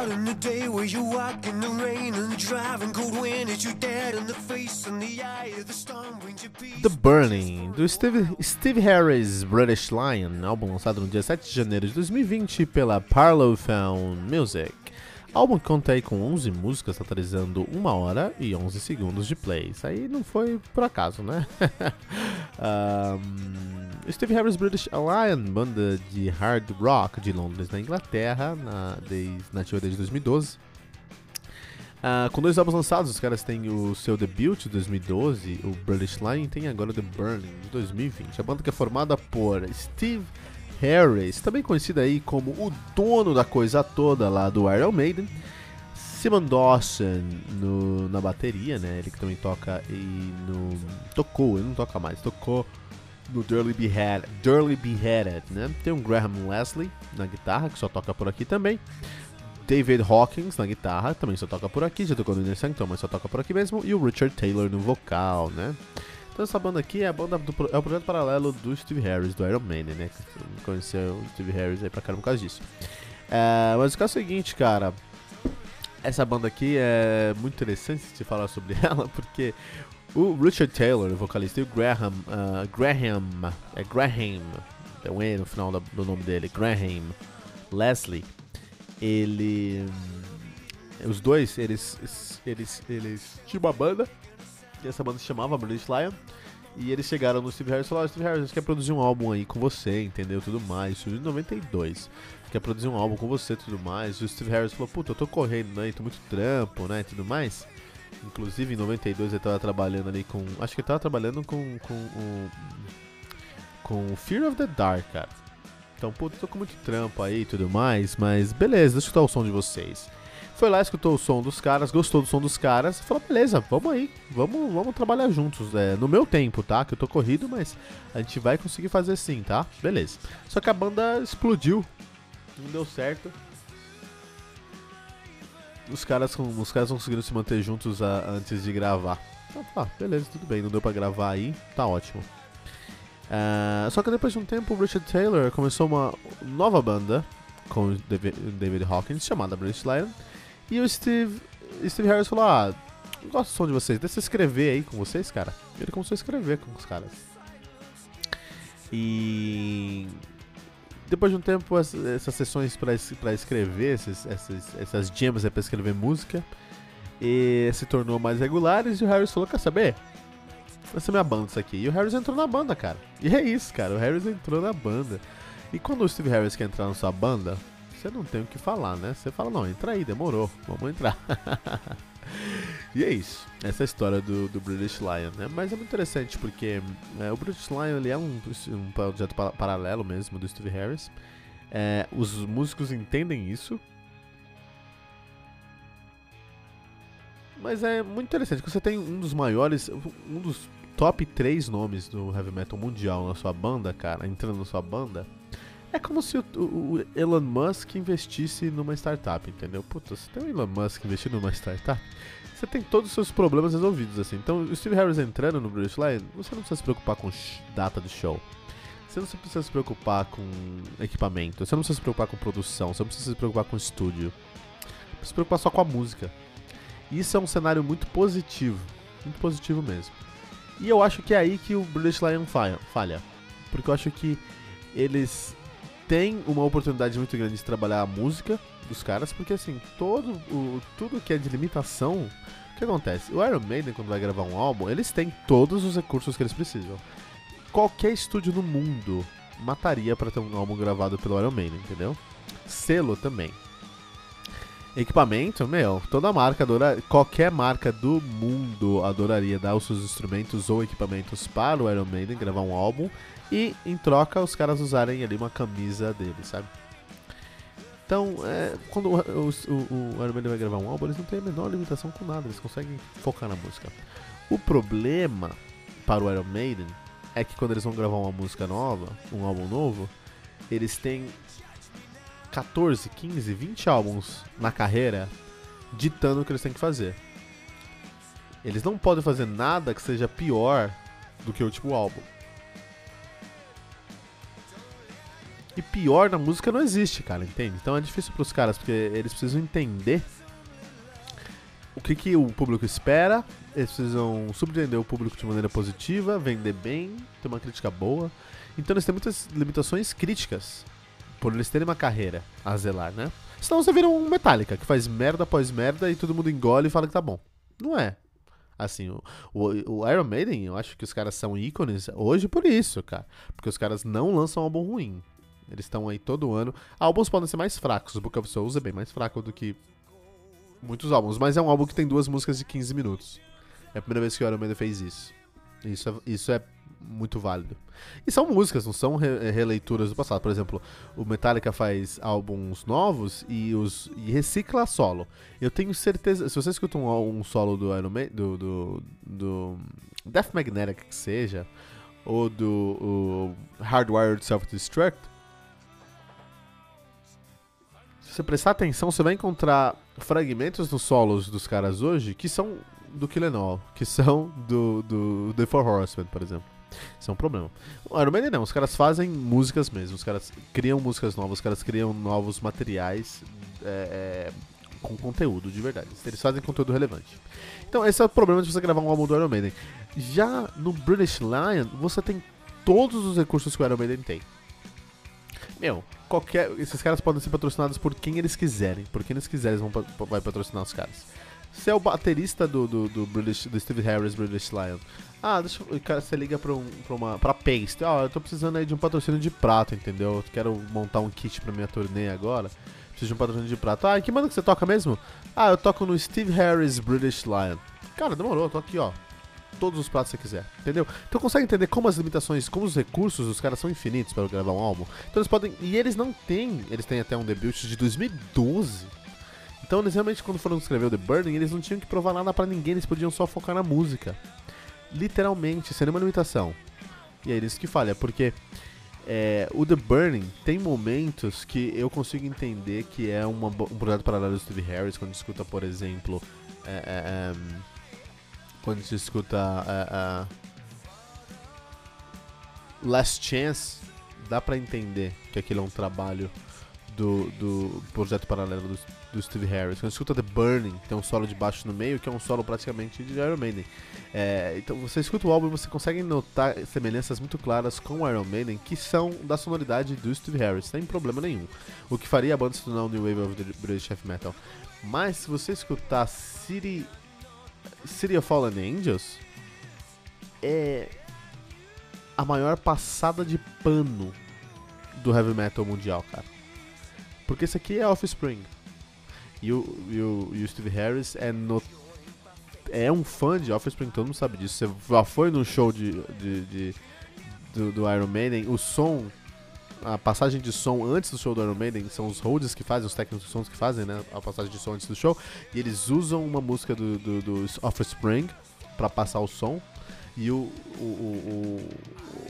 Out in the day where you walk in the rain and driving cold wind hits you dead in the face and the eye of the storm brings you peace. The Burning, do Steve, Steve Harris British Lion, álbum lançado no dia 7 de janeiro de 2020 pela Parlophone Music. Álbum que conta aí com 11 músicas, totalizando 1 hora e 11 segundos de play. Isso aí não foi por acaso, né? um, Steve Harris British Lion, banda de hard rock de Londres, na Inglaterra, na, desde, nativa desde 2012. Ah, com dois álbuns lançados, os caras têm o seu debut de 2012, o British Lion, e tem agora The Burning de 2020. A banda que é formada por Steve Harris, também conhecido aí como o dono da coisa toda lá do Iron Maiden, Simon Dawson no, na bateria, né? Ele que também toca e no tocou, ele não toca mais, tocou no Durley Beheaded, Beheaded, né? Tem um Graham Leslie na guitarra que só toca por aqui também. David Hawkins na guitarra, também só toca por aqui, já tocou no Inner Sanctum, mas só toca por aqui mesmo, e o Richard Taylor no vocal, né? Então essa banda aqui é a banda do, é o projeto paralelo do Steve Harris, do Iron Maiden, né? Conheceu o Steve Harris aí pra caramba por causa disso. É, mas o caso é o seguinte, cara, essa banda aqui é muito interessante se falar sobre ela, porque o Richard Taylor, o vocalista, e o Graham, uh, Graham, é Graham, é um E no final da, do nome dele, Graham Leslie, ele, os dois, eles, eles, eles tinham uma banda, e essa banda se chamava British Lion, e eles chegaram no Steve Harris e falaram, Steve Harris, a gente quer produzir um álbum aí com você, entendeu, tudo mais, isso em 92, quer produzir um álbum com você tudo mais, e o Steve Harris falou, puta, eu tô correndo, né, tô muito trampo, né, tudo mais, Inclusive em 92 ele tava trabalhando ali com. Acho que ele tava trabalhando com. com o. Com Fear of the Dark, cara. Então, puta, tô com muito trampo aí e tudo mais, mas beleza, deixa eu escutar o som de vocês. Foi lá, escutou o som dos caras, gostou do som dos caras, falou, beleza, vamos aí, vamos, vamos trabalhar juntos. É, no meu tempo, tá? Que eu tô corrido, mas a gente vai conseguir fazer sim, tá? Beleza. Só que a banda explodiu, não deu certo os caras, os caras conseguiram se manter juntos a, antes de gravar. Então, ah, beleza, tudo bem, não deu pra gravar aí, tá ótimo. Uh, só que depois de um tempo, o Richard Taylor começou uma nova banda com David Hawkins, chamada British Lion. E o Steve, Steve Harris falou: Ah, gosto do som de vocês, deixa eu escrever aí com vocês, cara. Ele começou a escrever com os caras. E depois de um tempo, essas sessões para escrever, esses, essas, essas jams é para escrever música, e se tornou mais regulares e o Harris falou, quer saber? Vai ser minha banda isso aqui. E o Harris entrou na banda, cara. E é isso, cara. O Harris entrou na banda. E quando o Steve Harris quer entrar na sua banda, você não tem o que falar, né? Você fala, não, entra aí, demorou, vamos entrar. e é isso, essa é a história do, do British Lion, né? Mas é muito interessante porque é, o British Lion ele é um, um projeto pa paralelo mesmo do Steve Harris. É, os músicos entendem isso. Mas é muito interessante, você tem um dos maiores, um dos top 3 nomes do heavy metal mundial na sua banda, cara, entrando na sua banda. É como se o, o, Elon Musk investisse numa startup, entendeu? Puta, você tem o Elon Musk investindo numa startup, você tem todos os seus problemas resolvidos, assim. Então, o Steve Harris entrando no British Lion, você não precisa se preocupar com data do show. Você não precisa se preocupar com equipamento. Você não precisa se preocupar com produção. Você não precisa se preocupar com estúdio. Precisa se preocupar só com a música. Isso é um cenário muito positivo. Muito positivo mesmo. E eu acho que é aí que o British Lion falha. Porque eu acho que eles tem uma oportunidade muito grande de trabalhar a música dos caras, porque assim, todo o, tudo que é de limitação, o que acontece? O Iron Maiden, quando vai gravar um álbum, eles têm todos os recursos que eles precisam. Qualquer estúdio no mundo mataria para ter um álbum gravado pelo Iron Maiden, entendeu? Selo também. Equipamento, meu, toda marca adora, qualquer marca do mundo adoraria dar os seus instrumentos ou equipamentos para o Iron Maiden gravar um álbum e em troca os caras usarem ali uma camisa dele, sabe? Então, é, quando o, o, o, Iron Maiden vai gravar um álbum, eles não têm a menor limitação com nada, eles conseguem focar na música. O problema para o Iron Maiden é que quando eles vão gravar uma música nova, um álbum novo, eles têm 14, 15, 20 álbuns na carreira ditando o que eles têm que fazer. Eles não podem fazer nada que seja pior do que o último álbum. E pior na música não existe, cara, entende? Então é difícil pros caras, porque eles precisam entender o que, que o público espera, eles precisam surpreender o público de maneira positiva, vender bem, ter uma crítica boa. Então eles têm muitas limitações críticas por eles terem uma carreira a zelar, né? Senão você vira um Metallica, que faz merda após merda e todo mundo engole e fala que tá bom. Não é. Assim, o, o, o Iron Maiden, eu acho que os caras são ícones hoje por isso, cara. Porque os caras não lançam álbum ruim. Eles estão aí todo ano. Álbuns podem ser mais fracos. O Book of Souls é bem mais fraco do que muitos álbuns. Mas é um álbum que tem duas músicas de 15 minutos. É a primeira vez que o Iron Maiden fez isso. Isso é, isso é muito válido. E são músicas, não são re releituras do passado. Por exemplo, o Metallica faz álbuns novos e, os, e recicla solo. Eu tenho certeza, se você escuta um, um solo do Iron Maiden, do, do, do Death Magnetic que seja, ou do Hardwired Self-Destruct, se você prestar atenção, você vai encontrar fragmentos nos solos dos caras hoje que são do Kill All, que são do, do The Four Horsemen, por exemplo. Isso é um problema. O Iron Maiden não, os caras fazem músicas mesmo, os caras criam músicas novas, os caras criam novos materiais é, é, com conteúdo de verdade. Eles fazem conteúdo relevante. Então, esse é o problema de você gravar um álbum do Iron Maiden. Já no British Lion, você tem todos os recursos que o Iron Maiden tem. Meu, qualquer. Esses caras podem ser patrocinados por quem eles quiserem. Por quem eles quiserem, eles vão vai patrocinar os caras. Você é o baterista do, do, do, British, do Steve Harris British Lion. Ah, deixa eu, cara, você liga pra, um, pra uma pra Paste. Oh, eu tô precisando aí de um patrocínio de prato, entendeu? Eu quero montar um kit pra minha turnê agora. Preciso de um patrocínio de prato. Ah, que banda que você toca mesmo? Ah, eu toco no Steve Harris British Lion. Cara, demorou, eu tô aqui, ó. Todos os pratos que você quiser, entendeu? Então consegue entender como as limitações, como os recursos dos caras são infinitos para gravar um álbum. Então eles podem. E eles não têm. Eles têm até um debut de 2012 então, eles realmente, quando foram escrever o The Burning, eles não tinham que provar nada para ninguém, eles podiam só focar na música. Literalmente, sem nenhuma limitação. E é isso que falha, porque é, o The Burning tem momentos que eu consigo entender que é uma, um projeto paralelo do Steve Harris, quando escuta, por exemplo, é, é, é quando se escuta é, é, Last Chance, dá pra entender que aquele é um trabalho do, do projeto paralelo do, do Steve Harris. Quando escuta The Burning, tem um solo de baixo no meio, que é um solo praticamente de Iron Maiden. É, então você escuta o álbum e você consegue notar semelhanças muito claras com Iron Maiden, que são da sonoridade do Steve Harris, sem problema nenhum. O que faria a banda se tornar o New Wave of the British Heavy Metal. Mas se você escutar City, City of Fallen Angels, é a maior passada de pano do heavy metal mundial, cara. Porque esse aqui é Offspring. E o, e o, e o Steve Harris é, no, é um fã de Offspring, todo mundo sabe disso. Você já foi no show de, de, de do, do, Iron Maiden, o som, a passagem de som antes do show do Iron Maiden, são os holds que fazem, os técnicos de sons que fazem, né? A passagem de som antes do show. E eles usam uma música do, do, do Offspring para passar o som. E o, o, o,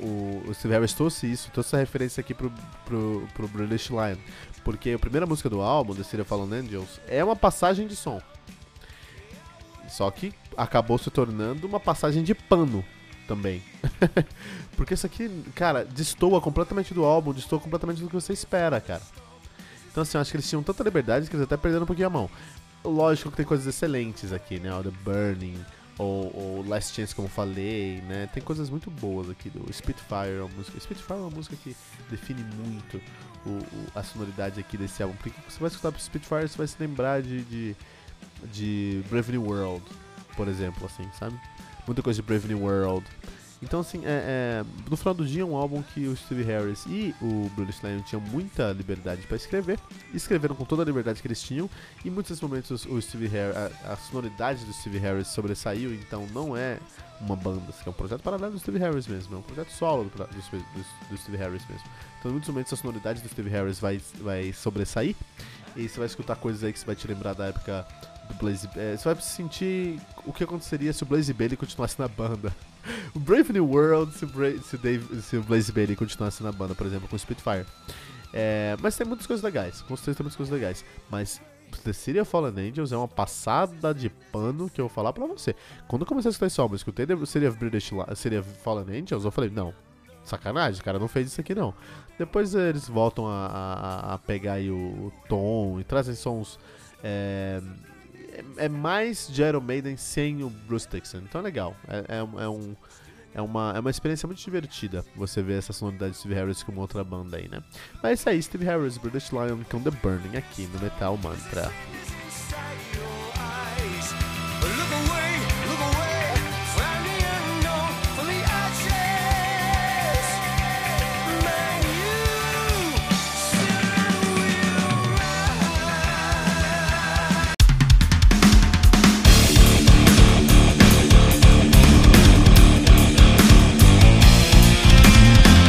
o, o Steve Harris trouxe isso, trouxe essa referência aqui pro, pro, pro British Lion. Porque a primeira música do álbum, The City of Fallen Angels, é uma passagem de som. Só que acabou se tornando uma passagem de pano também. Porque isso aqui, cara, destoa completamente do álbum, destoa completamente do que você espera, cara. Então assim, eu acho que eles tinham tanta liberdade que eles até perderam um pouquinho a mão. Lógico que tem coisas excelentes aqui, né? O The Burning, ou, ou, Last Chance, como falei, né? Tem coisas muito boas aqui do Spitfire, é uma música. Spitfire é uma música que define muito o, o, a sonoridade aqui desse álbum. Porque você vai escutar Spitfire, você vai se lembrar de, de, de Brave New World, por exemplo, assim, sabe? Muita coisa de Brave New World. Então, assim, é, é, no final do dia, um álbum que o Steve Harris e o Bruce Lion tinham muita liberdade para escrever, escreveram com toda a liberdade que eles tinham, e em muitos momentos o Steve Harris, a, a sonoridade do Steve Harris sobressaiu, então não é uma banda, assim, é um projeto paralelo do Steve Harris mesmo, é um projeto solo do, do, do, do Steve Harris mesmo. Então, em muitos momentos, a sonoridade do Steve Harris vai, vai sobressair, e você vai escutar coisas aí que você vai te lembrar da época do Blaze. É, você vai sentir o que aconteceria se o Blaze Bailey continuasse na banda. O Brave New World se, Bra se, Dave, se o Blaze Bailey continuasse na banda, por exemplo, com o Spitfire. É, mas tem muitas coisas legais, com certeza tem muitas coisas legais. Mas The City of Fallen Angels é uma passada de pano que eu vou falar pra você. Quando eu comecei a escutar esse álbum, eu escutei The City of, British, City of Fallen Angels, eu falei, não, sacanagem, o cara não fez isso aqui não. Depois eles voltam a, a, a pegar o, o, tom e trazem sons é, é, é, mais de Iron Maiden sem o Bruce Dixon. Então é legal. É, é, é, um, é, uma, é uma experiência muito divertida você ver essa sonoridade de Steve Harris com uma outra banda aí, né? Mas é isso aí, Steve Harris, British Lion com The Burning aqui no Metal Mantra.